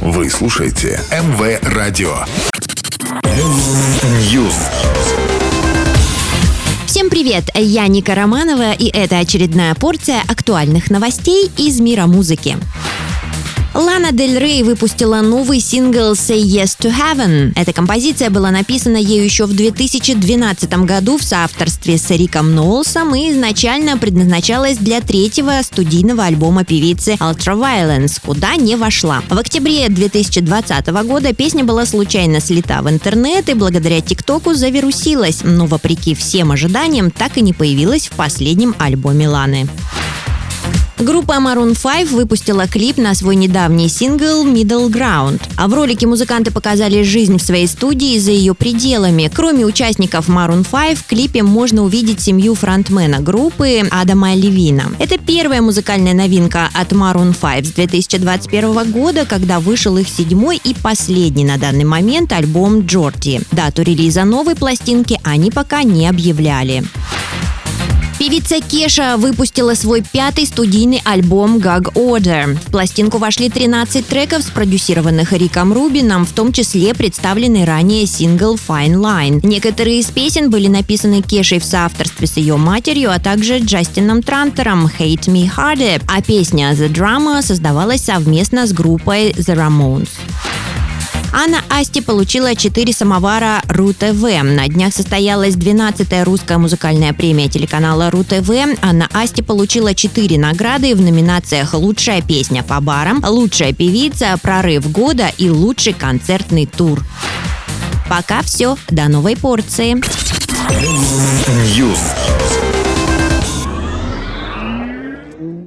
Вы слушаете МВ Радио. News. Всем привет! Я Ника Романова, и это очередная порция актуальных новостей из мира музыки. Лана Дель Рей выпустила новый сингл «Say Yes to Heaven». Эта композиция была написана ею еще в 2012 году в соавторстве с Эриком Ноулсом и изначально предназначалась для третьего студийного альбома певицы Ultraviolence, куда не вошла. В октябре 2020 года песня была случайно слита в интернет и благодаря ТикТоку завирусилась, но вопреки всем ожиданиям так и не появилась в последнем альбоме Ланы. Группа Maroon 5 выпустила клип на свой недавний сингл Middle Ground. А в ролике музыканты показали жизнь в своей студии за ее пределами. Кроме участников Maroon 5, в клипе можно увидеть семью фронтмена группы Адама Левина. Это первая музыкальная новинка от Maroon 5 с 2021 года, когда вышел их седьмой и последний на данный момент альбом Джорди. Дату релиза новой пластинки они пока не объявляли. Певица Кеша выпустила свой пятый студийный альбом «Gag Order». В пластинку вошли 13 треков, спродюсированных Риком Рубином, в том числе представленный ранее сингл «Fine Line». Некоторые из песен были написаны Кешей в соавторстве с ее матерью, а также Джастином Трантером «Hate Me Harder», а песня «The Drama» создавалась совместно с группой The Ramones. Анна Асти получила 4 самовара РУ-ТВ. На днях состоялась 12-я русская музыкальная премия телеканала РУ-ТВ. Анна Асти получила 4 награды в номинациях «Лучшая песня по барам», «Лучшая певица», «Прорыв года» и «Лучший концертный тур». Пока все. До новой порции. News.